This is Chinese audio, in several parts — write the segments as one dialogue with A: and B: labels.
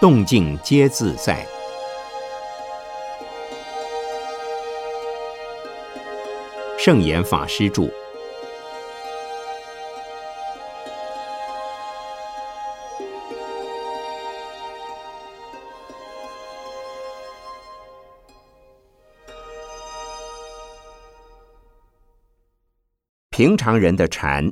A: 动静皆自在。圣严法师著。平常人的禅。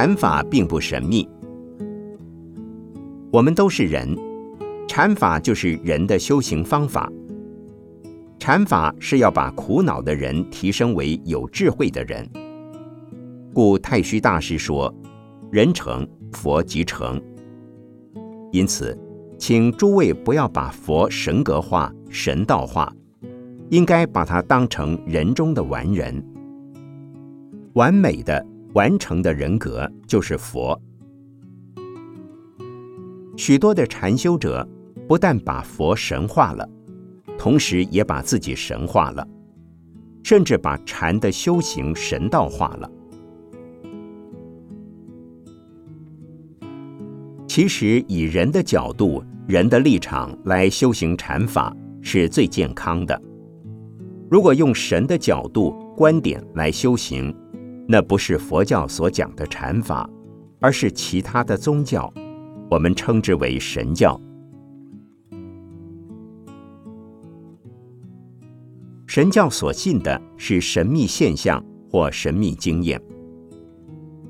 A: 禅法并不神秘。我们都是人，禅法就是人的修行方法。禅法是要把苦恼的人提升为有智慧的人。故太虚大师说：“人成佛即成。”因此，请诸位不要把佛神格化、神道化，应该把它当成人中的完人，完美的。完成的人格就是佛。许多的禅修者不但把佛神化了，同时也把自己神化了，甚至把禅的修行神道化了。其实，以人的角度、人的立场来修行禅法是最健康的。如果用神的角度、观点来修行，那不是佛教所讲的禅法，而是其他的宗教，我们称之为神教。神教所信的是神秘现象或神秘经验。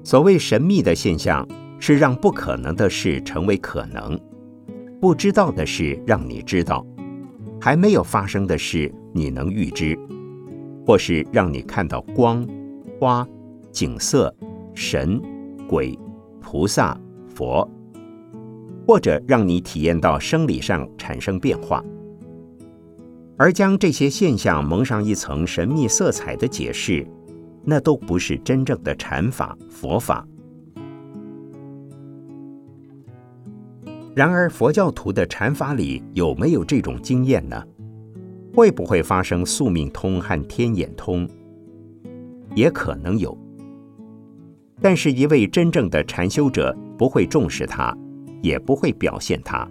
A: 所谓神秘的现象，是让不可能的事成为可能，不知道的事让你知道，还没有发生的事你能预知，或是让你看到光、花。景色、神、鬼、菩萨、佛，或者让你体验到生理上产生变化，而将这些现象蒙上一层神秘色彩的解释，那都不是真正的禅法、佛法。然而，佛教徒的禅法里有没有这种经验呢？会不会发生宿命通和天眼通？也可能有。但是，一位真正的禅修者不会重视它，也不会表现它。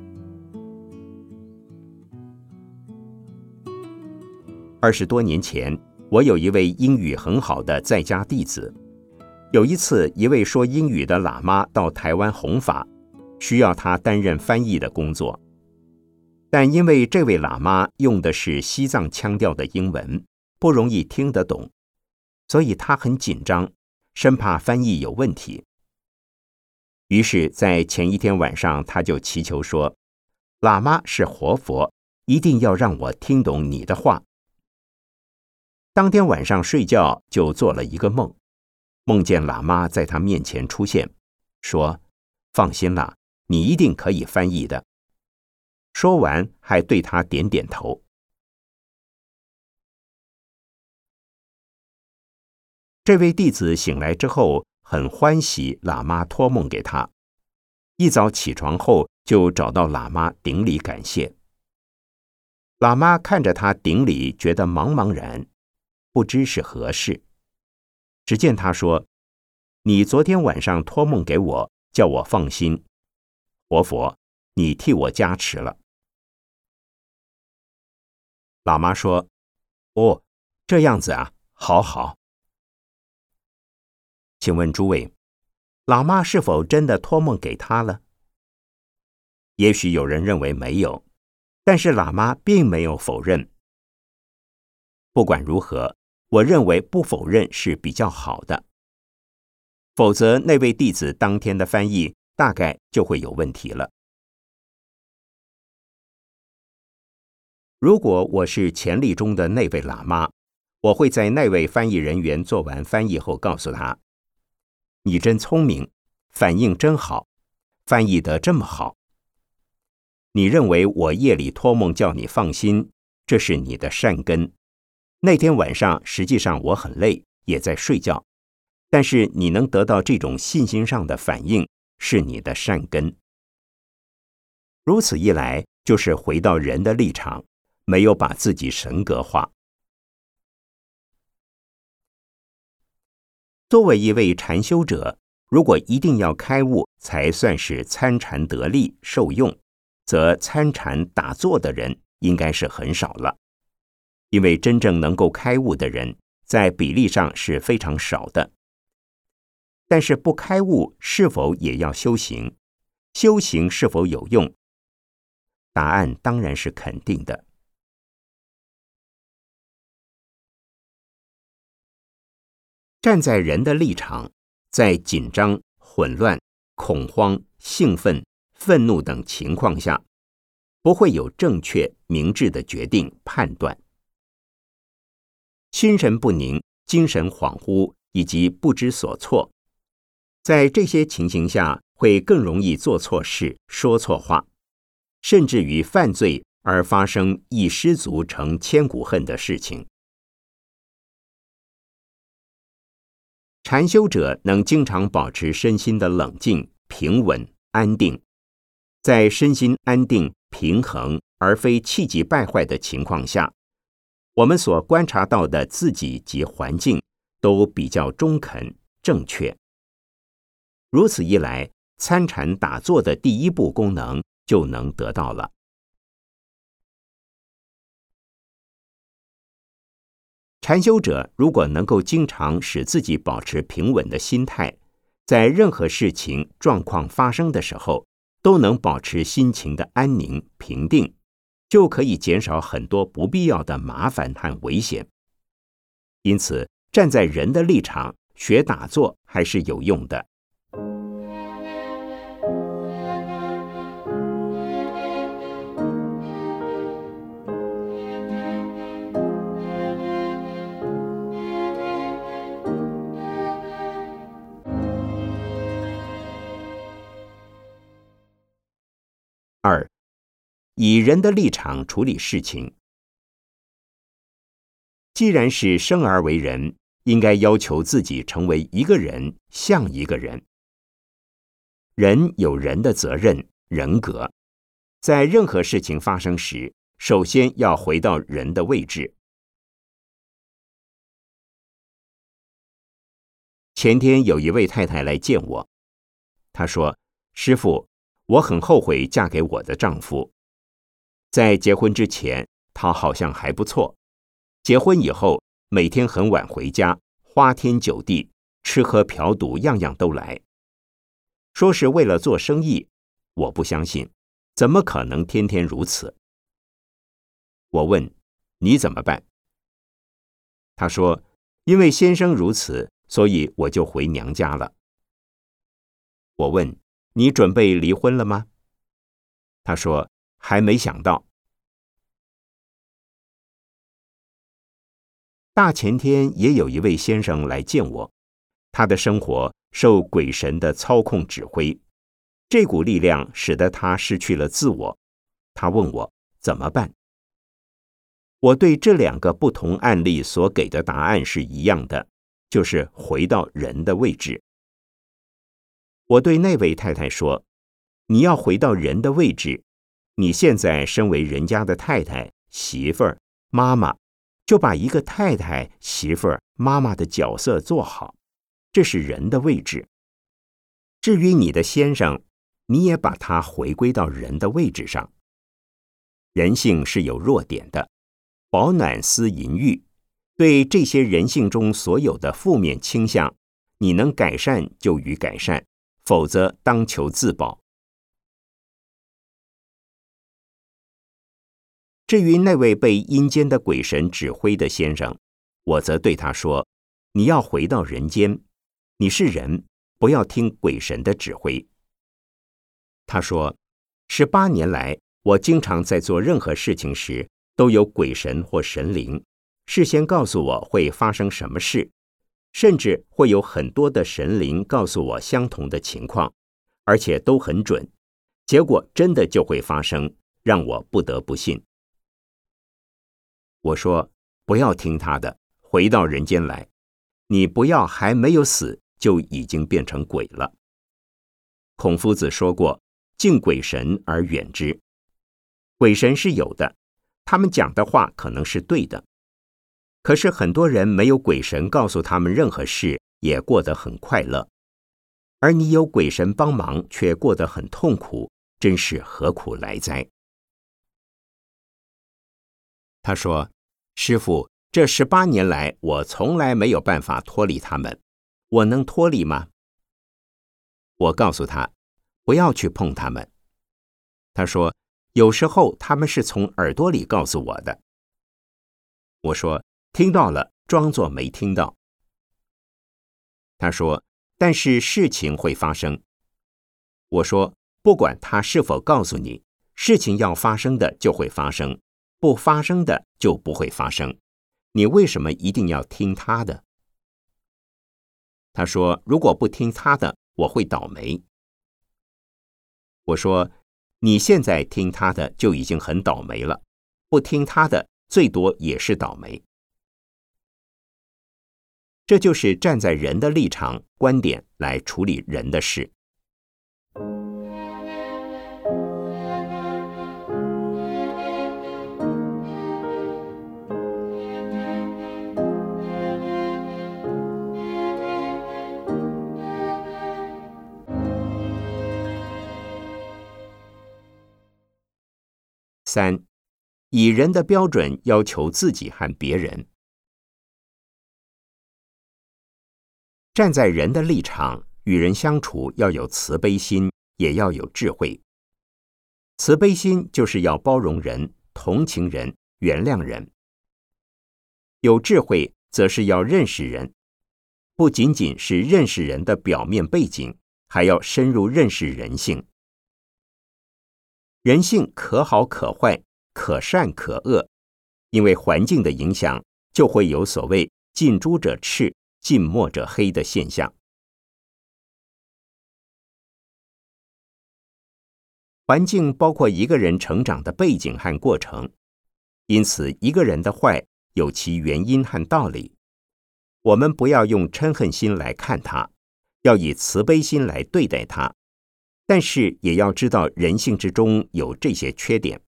A: 二十多年前，我有一位英语很好的在家弟子。有一次，一位说英语的喇嘛到台湾弘法，需要他担任翻译的工作。但因为这位喇嘛用的是西藏腔调的英文，不容易听得懂，所以他很紧张。生怕翻译有问题，于是，在前一天晚上，他就祈求说：“喇嘛是活佛，一定要让我听懂你的话。”当天晚上睡觉就做了一个梦，梦见喇嘛在他面前出现，说：“放心啦，你一定可以翻译的。”说完，还对他点点头。这位弟子醒来之后很欢喜，喇嘛托梦给他。一早起床后就找到喇嘛顶礼感谢。喇嘛看着他顶礼，觉得茫茫然，不知是何事。只见他说：“你昨天晚上托梦给我，叫我放心。活佛，你替我加持了。”喇嘛说：“哦，这样子啊，好好。”请问诸位，喇嘛是否真的托梦给他了？也许有人认为没有，但是喇嘛并没有否认。不管如何，我认为不否认是比较好的，否则那位弟子当天的翻译大概就会有问题了。如果我是潜力中的那位喇嘛，我会在那位翻译人员做完翻译后告诉他。你真聪明，反应真好，翻译得这么好。你认为我夜里托梦叫你放心，这是你的善根。那天晚上实际上我很累，也在睡觉，但是你能得到这种信心上的反应，是你的善根。如此一来，就是回到人的立场，没有把自己神格化。作为一位禅修者，如果一定要开悟才算是参禅得力受用，则参禅打坐的人应该是很少了，因为真正能够开悟的人在比例上是非常少的。但是不开悟是否也要修行？修行是否有用？答案当然是肯定的。站在人的立场，在紧张、混乱、恐慌、兴奋、愤怒等情况下，不会有正确明智的决定判断，心神不宁、精神恍惚以及不知所措。在这些情形下，会更容易做错事、说错话，甚至于犯罪而发生一失足成千古恨的事情。禅修者能经常保持身心的冷静、平稳、安定，在身心安定、平衡而非气急败坏的情况下，我们所观察到的自己及环境都比较中肯、正确。如此一来，参禅打坐的第一步功能就能得到了。禅修者如果能够经常使自己保持平稳的心态，在任何事情状况发生的时候，都能保持心情的安宁平定，就可以减少很多不必要的麻烦和危险。因此，站在人的立场学打坐还是有用的。二，以人的立场处理事情。既然是生而为人，应该要求自己成为一个人，像一个人。人有人的责任、人格，在任何事情发生时，首先要回到人的位置。前天有一位太太来见我，她说：“师傅。”我很后悔嫁给我的丈夫。在结婚之前，他好像还不错；结婚以后，每天很晚回家，花天酒地，吃喝嫖赌，样样都来。说是为了做生意，我不相信，怎么可能天天如此？我问你怎么办？他说：“因为先生如此，所以我就回娘家了。”我问。你准备离婚了吗？他说还没想到。大前天也有一位先生来见我，他的生活受鬼神的操控指挥，这股力量使得他失去了自我。他问我怎么办？我对这两个不同案例所给的答案是一样的，就是回到人的位置。我对那位太太说：“你要回到人的位置，你现在身为人家的太太、媳妇儿、妈妈，就把一个太太、媳妇儿、妈妈的角色做好，这是人的位置。至于你的先生，你也把他回归到人的位置上。人性是有弱点的，保暖思淫欲，对这些人性中所有的负面倾向，你能改善就予改善。”否则，当求自保。至于那位被阴间的鬼神指挥的先生，我则对他说：“你要回到人间，你是人，不要听鬼神的指挥。”他说：“十八年来，我经常在做任何事情时，都有鬼神或神灵事先告诉我会发生什么事。”甚至会有很多的神灵告诉我相同的情况，而且都很准，结果真的就会发生，让我不得不信。我说：“不要听他的，回到人间来。你不要还没有死就已经变成鬼了。”孔夫子说过：“敬鬼神而远之。”鬼神是有的，他们讲的话可能是对的。可是很多人没有鬼神告诉他们任何事，也过得很快乐，而你有鬼神帮忙却过得很痛苦，真是何苦来哉？他说：“师傅，这十八年来，我从来没有办法脱离他们，我能脱离吗？”我告诉他：“不要去碰他们。”他说：“有时候他们是从耳朵里告诉我的。”我说：“听到了，装作没听到。”他说：“但是事情会发生。”我说：“不管他是否告诉你，事情要发生的就会发生，不发生的就不会发生。你为什么一定要听他的？”他说：“如果不听他的，我会倒霉。”我说：“你现在听他的就已经很倒霉了，不听他的最多也是倒霉。”这就是站在人的立场、观点来处理人的事。三，以人的标准要求自己和别人。站在人的立场与人相处，要有慈悲心，也要有智慧。慈悲心就是要包容人、同情人、原谅人；有智慧，则是要认识人，不仅仅是认识人的表面背景，还要深入认识人性。人性可好可坏，可善可恶，因为环境的影响，就会有所谓“近朱者赤”。近墨者黑的现象，环境包括一个人成长的背景和过程，因此一个人的坏有其原因和道理。我们不要用嗔恨心来看他，要以慈悲心来对待他，但是也要知道人性之中有这些缺点。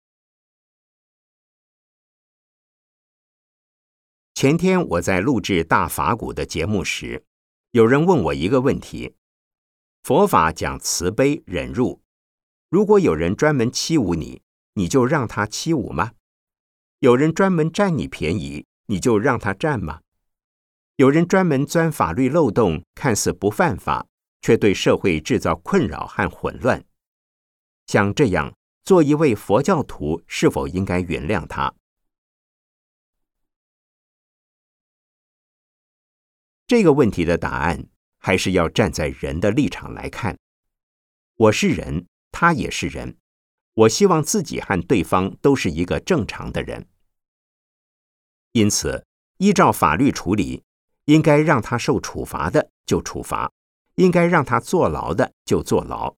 A: 前天我在录制大法鼓的节目时，有人问我一个问题：佛法讲慈悲忍辱，如果有人专门欺侮你，你就让他欺侮吗？有人专门占你便宜，你就让他占吗？有人专门钻法律漏洞，看似不犯法，却对社会制造困扰和混乱。像这样，做一位佛教徒，是否应该原谅他？这个问题的答案还是要站在人的立场来看。我是人，他也是人。我希望自己和对方都是一个正常的人。因此，依照法律处理，应该让他受处罚的就处罚，应该让他坐牢的就坐牢。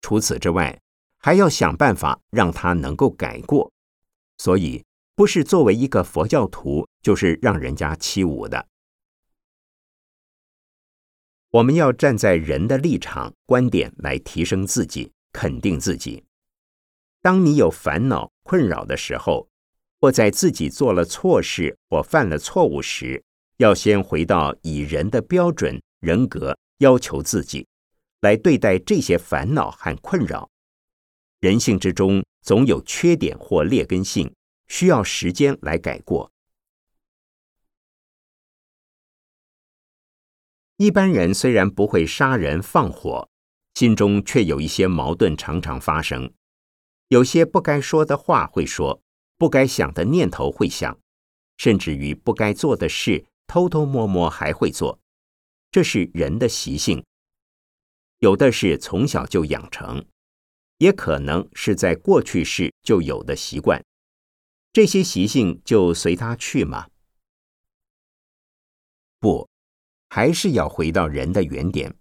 A: 除此之外，还要想办法让他能够改过。所以，不是作为一个佛教徒，就是让人家欺侮的。我们要站在人的立场、观点来提升自己、肯定自己。当你有烦恼、困扰的时候，或在自己做了错事或犯了错误时，要先回到以人的标准、人格要求自己，来对待这些烦恼和困扰。人性之中总有缺点或劣根性，需要时间来改过。一般人虽然不会杀人放火，心中却有一些矛盾，常常发生。有些不该说的话会说，不该想的念头会想，甚至于不该做的事偷偷摸摸还会做。这是人的习性，有的是从小就养成，也可能是在过去世就有的习惯。这些习性就随他去吗？不。还是要回到人的原点，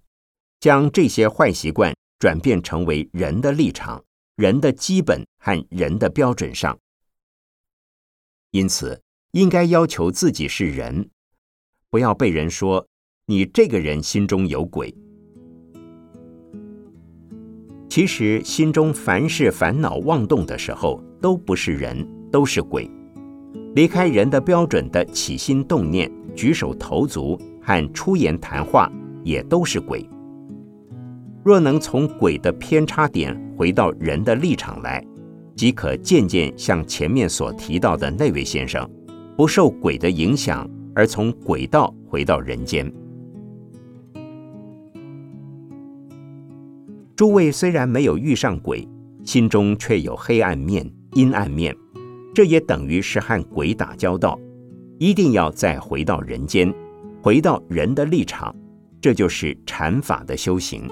A: 将这些坏习惯转变成为人的立场、人的基本和人的标准上。因此，应该要求自己是人，不要被人说你这个人心中有鬼。其实，心中凡是烦恼妄动的时候，都不是人，都是鬼。离开人的标准的起心动念、举手投足。和出言谈话也都是鬼。若能从鬼的偏差点回到人的立场来，即可渐渐像前面所提到的那位先生，不受鬼的影响，而从鬼道回到人间。诸位虽然没有遇上鬼，心中却有黑暗面、阴暗面，这也等于是和鬼打交道。一定要再回到人间，回到人的立场，这就是禅法的修行。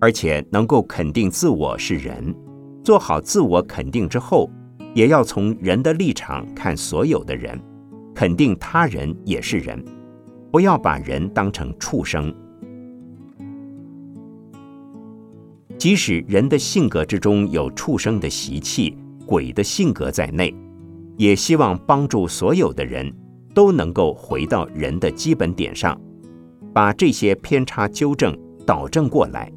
A: 而且能够肯定自我是人，做好自我肯定之后，也要从人的立场看所有的人，肯定他人也是人，不要把人当成畜生。即使人的性格之中有畜生的习气、鬼的性格在内，也希望帮助所有的人都能够回到人的基本点上，把这些偏差纠正、导正过来。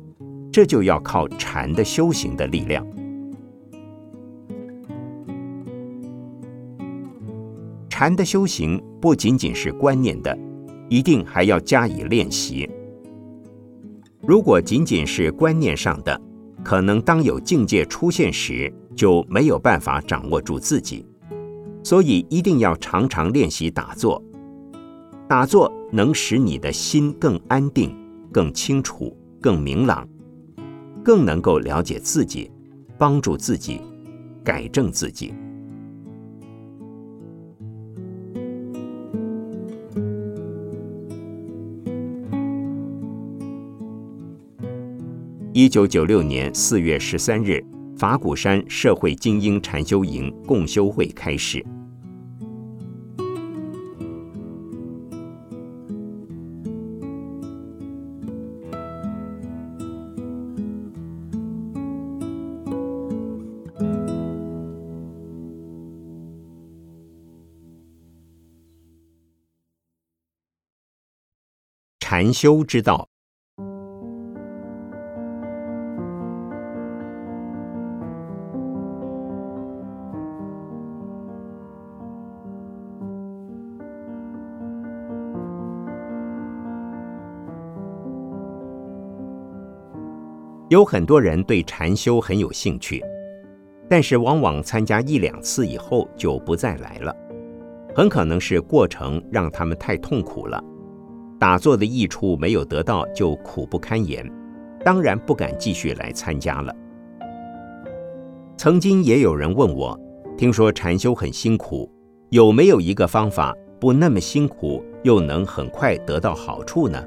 A: 这就要靠禅的修行的力量。禅的修行不仅仅是观念的，一定还要加以练习。如果仅仅是观念上的，可能当有境界出现时，就没有办法掌握住自己。所以一定要常常练习打坐。打坐能使你的心更安定、更清楚、更明朗。更能够了解自己，帮助自己，改正自己。一九九六年四月十三日，法鼓山社会精英禅修营共修会开始。禅修之道，有很多人对禅修很有兴趣，但是往往参加一两次以后就不再来了，很可能是过程让他们太痛苦了。打坐的益处没有得到，就苦不堪言，当然不敢继续来参加了。曾经也有人问我，听说禅修很辛苦，有没有一个方法不那么辛苦，又能很快得到好处呢？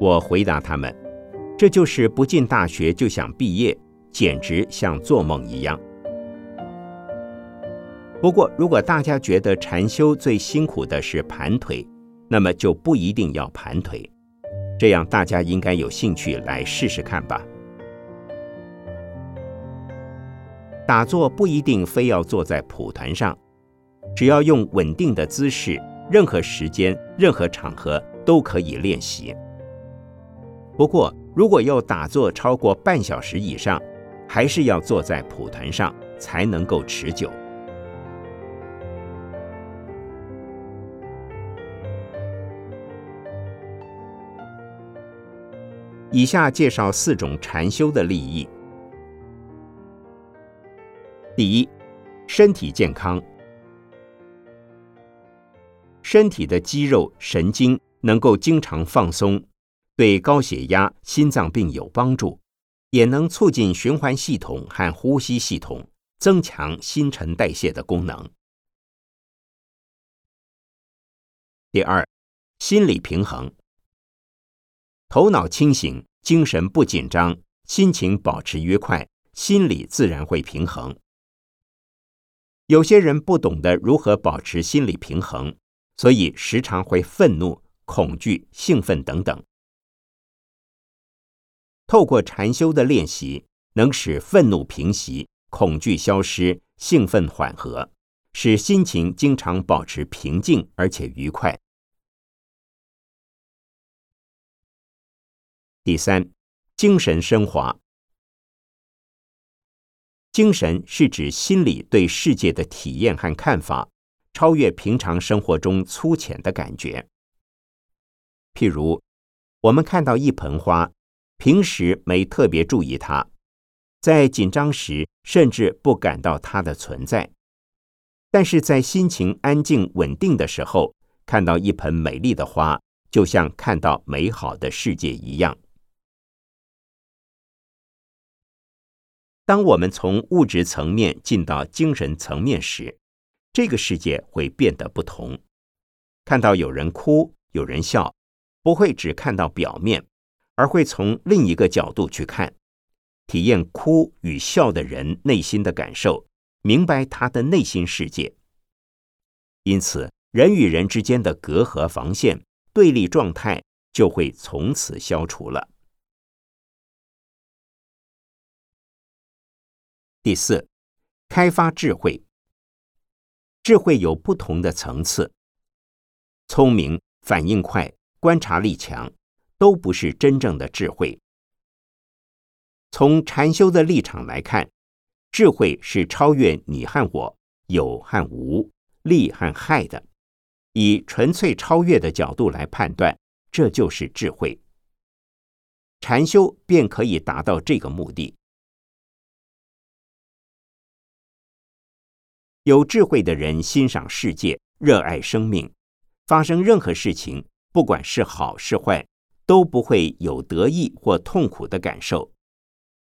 A: 我回答他们，这就是不进大学就想毕业，简直像做梦一样。不过，如果大家觉得禅修最辛苦的是盘腿，那么就不一定要盘腿，这样大家应该有兴趣来试试看吧。打坐不一定非要坐在蒲团上，只要用稳定的姿势，任何时间、任何场合都可以练习。不过，如果要打坐超过半小时以上，还是要坐在蒲团上才能够持久。以下介绍四种禅修的利益。第一，身体健康，身体的肌肉、神经能够经常放松，对高血压、心脏病有帮助，也能促进循环系统和呼吸系统，增强新陈代谢的功能。第二，心理平衡。头脑清醒，精神不紧张，心情保持愉快，心理自然会平衡。有些人不懂得如何保持心理平衡，所以时常会愤怒、恐惧、兴奋等等。透过禅修的练习，能使愤怒平息、恐惧消失、兴奋缓和，使心情经常保持平静而且愉快。第三，精神升华。精神是指心理对世界的体验和看法，超越平常生活中粗浅的感觉。譬如，我们看到一盆花，平时没特别注意它，在紧张时甚至不感到它的存在，但是在心情安静稳定的时候，看到一盆美丽的花，就像看到美好的世界一样。当我们从物质层面进到精神层面时，这个世界会变得不同。看到有人哭，有人笑，不会只看到表面，而会从另一个角度去看，体验哭与笑的人内心的感受，明白他的内心世界。因此，人与人之间的隔阂、防线、对立状态就会从此消除了。第四，开发智慧。智慧有不同的层次，聪明、反应快、观察力强，都不是真正的智慧。从禅修的立场来看，智慧是超越你和我、有和无、利和害的，以纯粹超越的角度来判断，这就是智慧。禅修便可以达到这个目的。有智慧的人欣赏世界，热爱生命，发生任何事情，不管是好是坏，都不会有得意或痛苦的感受，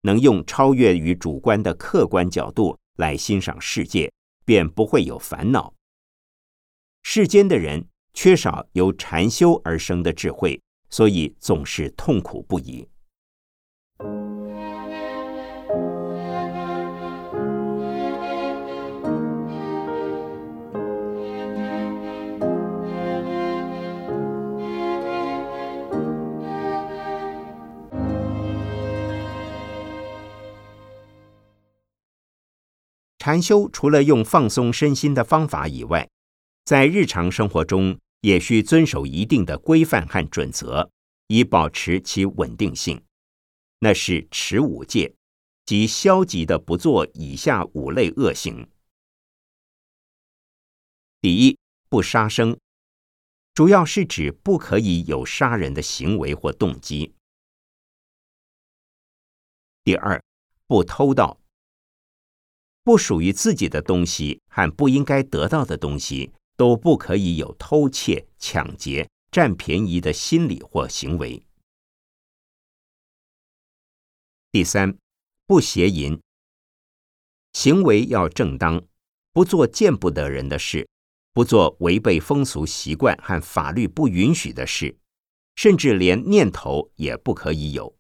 A: 能用超越于主观的客观角度来欣赏世界，便不会有烦恼。世间的人缺少由禅修而生的智慧，所以总是痛苦不已。禅修除了用放松身心的方法以外，在日常生活中也需遵守一定的规范和准则，以保持其稳定性。那是持五戒，即消极的不做以下五类恶行。第一，不杀生，主要是指不可以有杀人的行为或动机。第二，不偷盗。不属于自己的东西和不应该得到的东西，都不可以有偷窃、抢劫、占便宜的心理或行为。第三，不邪淫，行为要正当，不做见不得人的事，不做违背风俗习惯和法律不允许的事，甚至连念头也不可以有。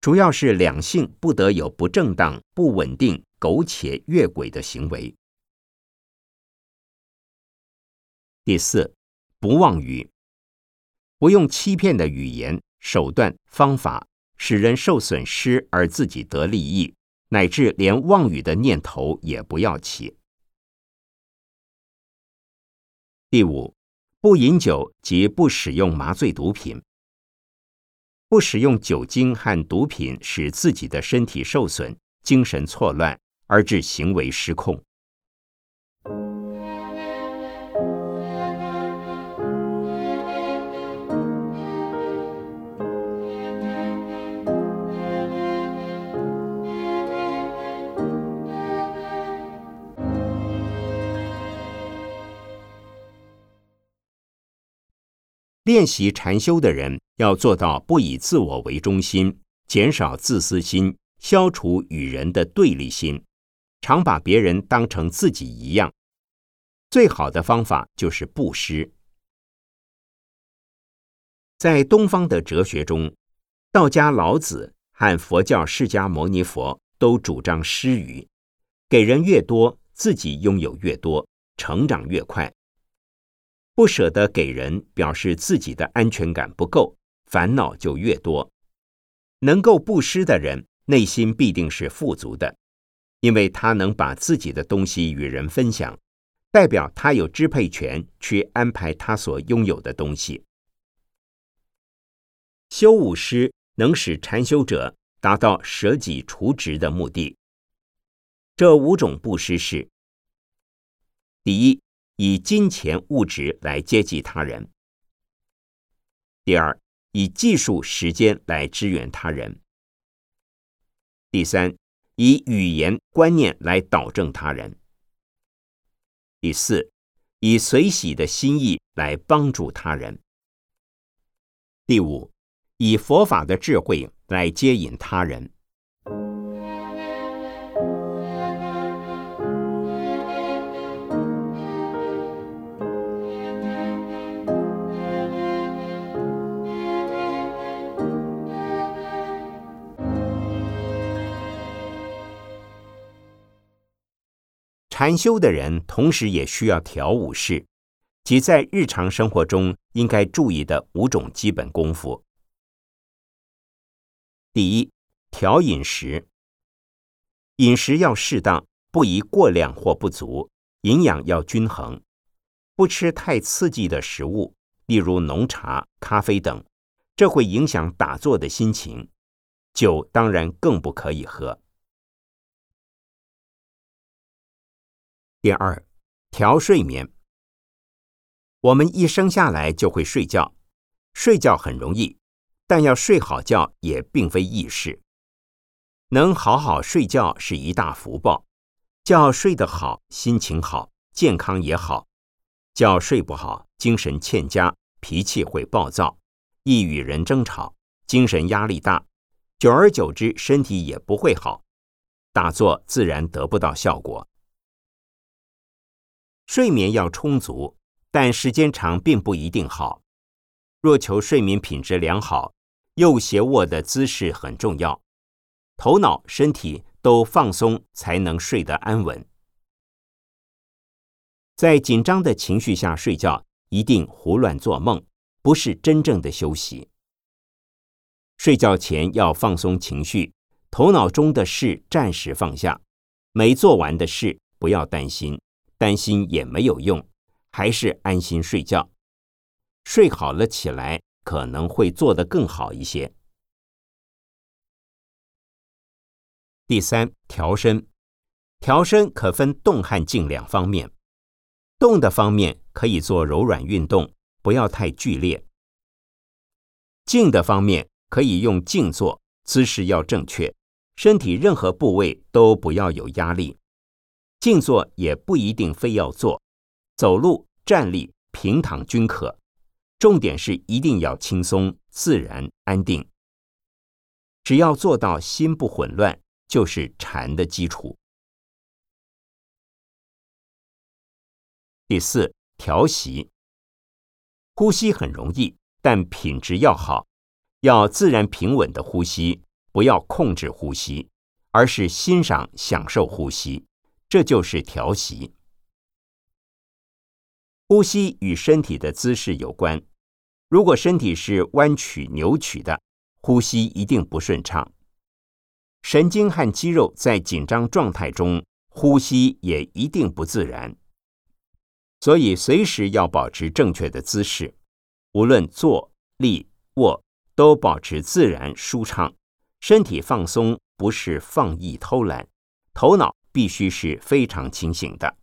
A: 主要是两性不得有不正当、不稳定。苟且越轨的行为。第四，不妄语，不用欺骗的语言、手段、方法，使人受损失而自己得利益，乃至连妄语的念头也不要起。第五，不饮酒及不使用麻醉毒品，不使用酒精和毒品使自己的身体受损、精神错乱。而致行为失控。练习禅修的人要做到不以自我为中心，减少自私心，消除与人的对立心。常把别人当成自己一样，最好的方法就是布施。在东方的哲学中，道家老子和佛教释迦牟尼佛都主张施予，给人越多，自己拥有越多，成长越快。不舍得给人，表示自己的安全感不够，烦恼就越多。能够布施的人，内心必定是富足的。因为他能把自己的东西与人分享，代表他有支配权去安排他所拥有的东西。修武师能使禅修者达到舍己除执的目的。这五种布施是：第一，以金钱物质来接济他人；第二，以技术时间来支援他人；第三，以语言观念来导正他人；第四，以随喜的心意来帮助他人；第五，以佛法的智慧来接引他人。禅修的人，同时也需要调五事，即在日常生活中应该注意的五种基本功夫。第一，调饮食，饮食要适当，不宜过量或不足，营养要均衡，不吃太刺激的食物，例如浓茶、咖啡等，这会影响打坐的心情。酒当然更不可以喝。第二，调睡眠。我们一生下来就会睡觉，睡觉很容易，但要睡好觉也并非易事。能好好睡觉是一大福报，觉睡得好，心情好，健康也好；觉睡不好，精神欠佳，脾气会暴躁，易与人争吵，精神压力大，久而久之，身体也不会好，打坐自然得不到效果。睡眠要充足，但时间长并不一定好。若求睡眠品质良好，右斜卧的姿势很重要，头脑、身体都放松，才能睡得安稳。在紧张的情绪下睡觉，一定胡乱做梦，不是真正的休息。睡觉前要放松情绪，头脑中的事暂时放下，没做完的事不要担心。担心也没有用，还是安心睡觉。睡好了起来，可能会做得更好一些。第三，调身。调身可分动和静两方面。动的方面可以做柔软运动，不要太剧烈。静的方面可以用静坐，姿势要正确，身体任何部位都不要有压力。静坐也不一定非要坐，走路、站立、平躺均可。重点是一定要轻松、自然、安定。只要做到心不混乱，就是禅的基础。第四，调息。呼吸很容易，但品质要好，要自然平稳的呼吸，不要控制呼吸，而是欣赏、享受呼吸。这就是调息。呼吸与身体的姿势有关。如果身体是弯曲、扭曲的，呼吸一定不顺畅。神经和肌肉在紧张状态中，呼吸也一定不自然。所以，随时要保持正确的姿势，无论坐、立、卧，都保持自然舒畅。身体放松，不是放逸偷懒，头脑。必须是非常清醒的。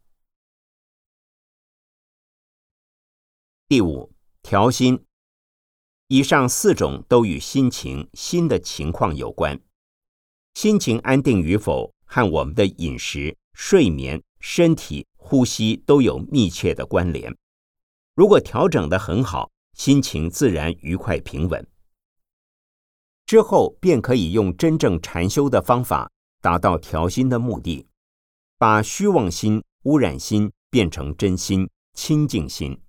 A: 第五，调心。以上四种都与心情、心的情况有关。心情安定与否，和我们的饮食、睡眠、身体、呼吸都有密切的关联。如果调整的很好，心情自然愉快平稳。之后便可以用真正禅修的方法，达到调心的目的。把虚妄心、污染心变成真心、清净心，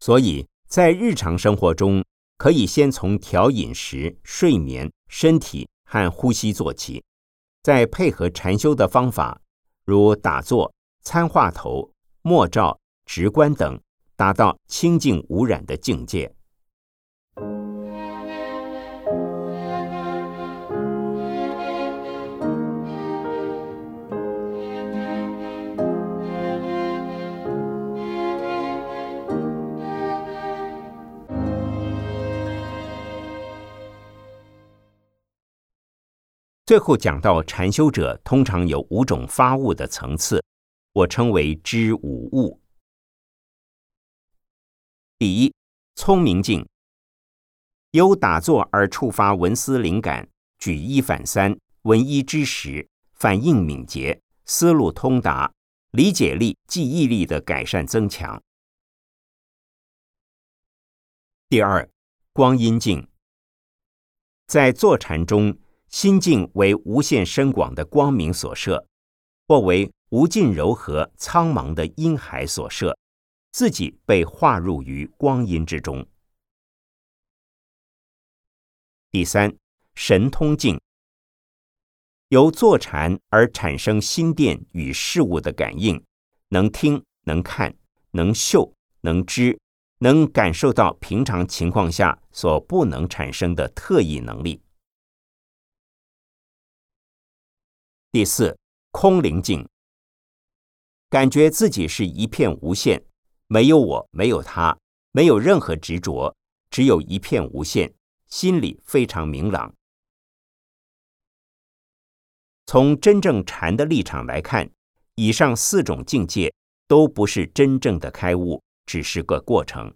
A: 所以在日常生活中，可以先从调饮食、睡眠、身体和呼吸做起，再配合禅修的方法，如打坐、参话头、默照、直观等，达到清净无染的境界。最后讲到禅修者通常有五种发悟的层次，我称为知五悟。第一，聪明境，由打坐而触发文思灵感，举一反三，闻一知十，反应敏捷，思路通达，理解力、记忆力的改善增强。第二，光阴境，在坐禅中，心境为无限深广的光明所摄，或为无尽柔和苍茫的阴海所摄，自己被化入于光阴之中。第三，神通镜，由坐禅而产生心电与事物的感应，能听，能看，能嗅，能知。能感受到平常情况下所不能产生的特异能力。第四，空灵境，感觉自己是一片无限，没有我，没有他，没有任何执着，只有一片无限，心里非常明朗。从真正禅的立场来看，以上四种境界都不是真正的开悟。只是个过程。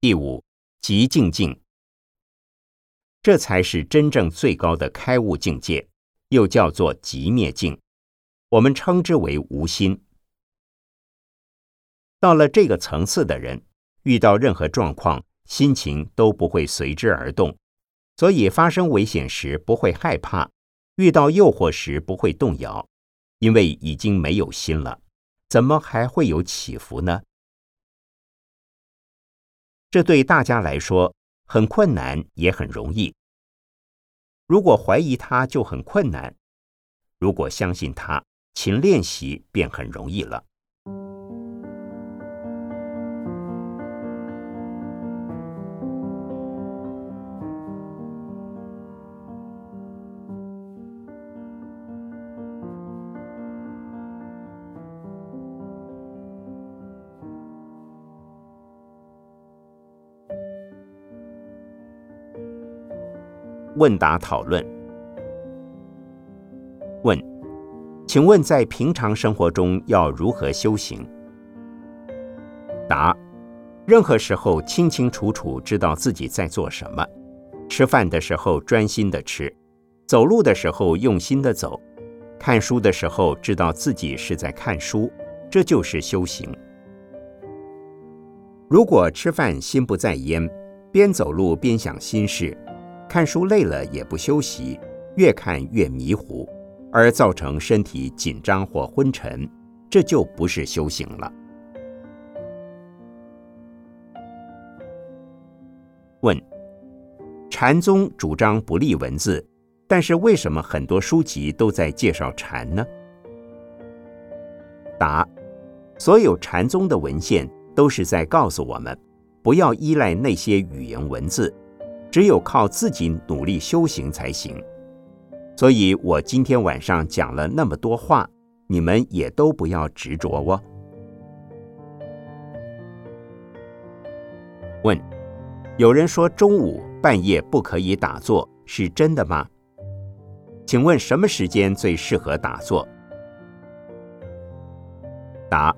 A: 第五，极静境，这才是真正最高的开悟境界，又叫做极灭境。我们称之为无心。到了这个层次的人，遇到任何状况，心情都不会随之而动，所以发生危险时不会害怕，遇到诱惑时不会动摇。因为已经没有心了，怎么还会有起伏呢？这对大家来说很困难，也很容易。如果怀疑他，就很困难；如果相信他，勤练习便很容易了。问答讨论。问：请问在平常生活中要如何修行？答：任何时候清清楚楚知道自己在做什么。吃饭的时候专心的吃，走路的时候用心的走，看书的时候知道自己是在看书，这就是修行。如果吃饭心不在焉，边走路边想心事。看书累了也不休息，越看越迷糊，而造成身体紧张或昏沉，这就不是修行了。问：禅宗主张不立文字，但是为什么很多书籍都在介绍禅呢？答：所有禅宗的文献都是在告诉我们，不要依赖那些语言文字。只有靠自己努力修行才行，所以我今天晚上讲了那么多话，你们也都不要执着哦。问：有人说中午半夜不可以打坐，是真的吗？请问什么时间最适合打坐？答：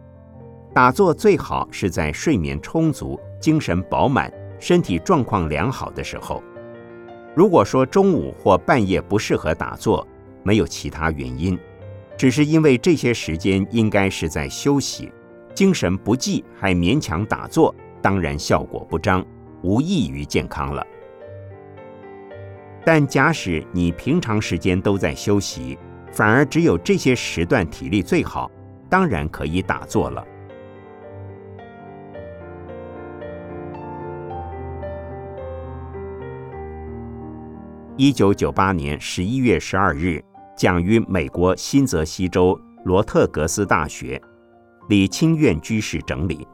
A: 打坐最好是在睡眠充足、精神饱满。身体状况良好的时候，如果说中午或半夜不适合打坐，没有其他原因，只是因为这些时间应该是在休息，精神不济还勉强打坐，当然效果不彰，无益于健康了。但假使你平常时间都在休息，反而只有这些时段体力最好，当然可以打坐了。一九九八年十一月十二日，讲于美国新泽西州罗特格斯大学，李清苑居士整理。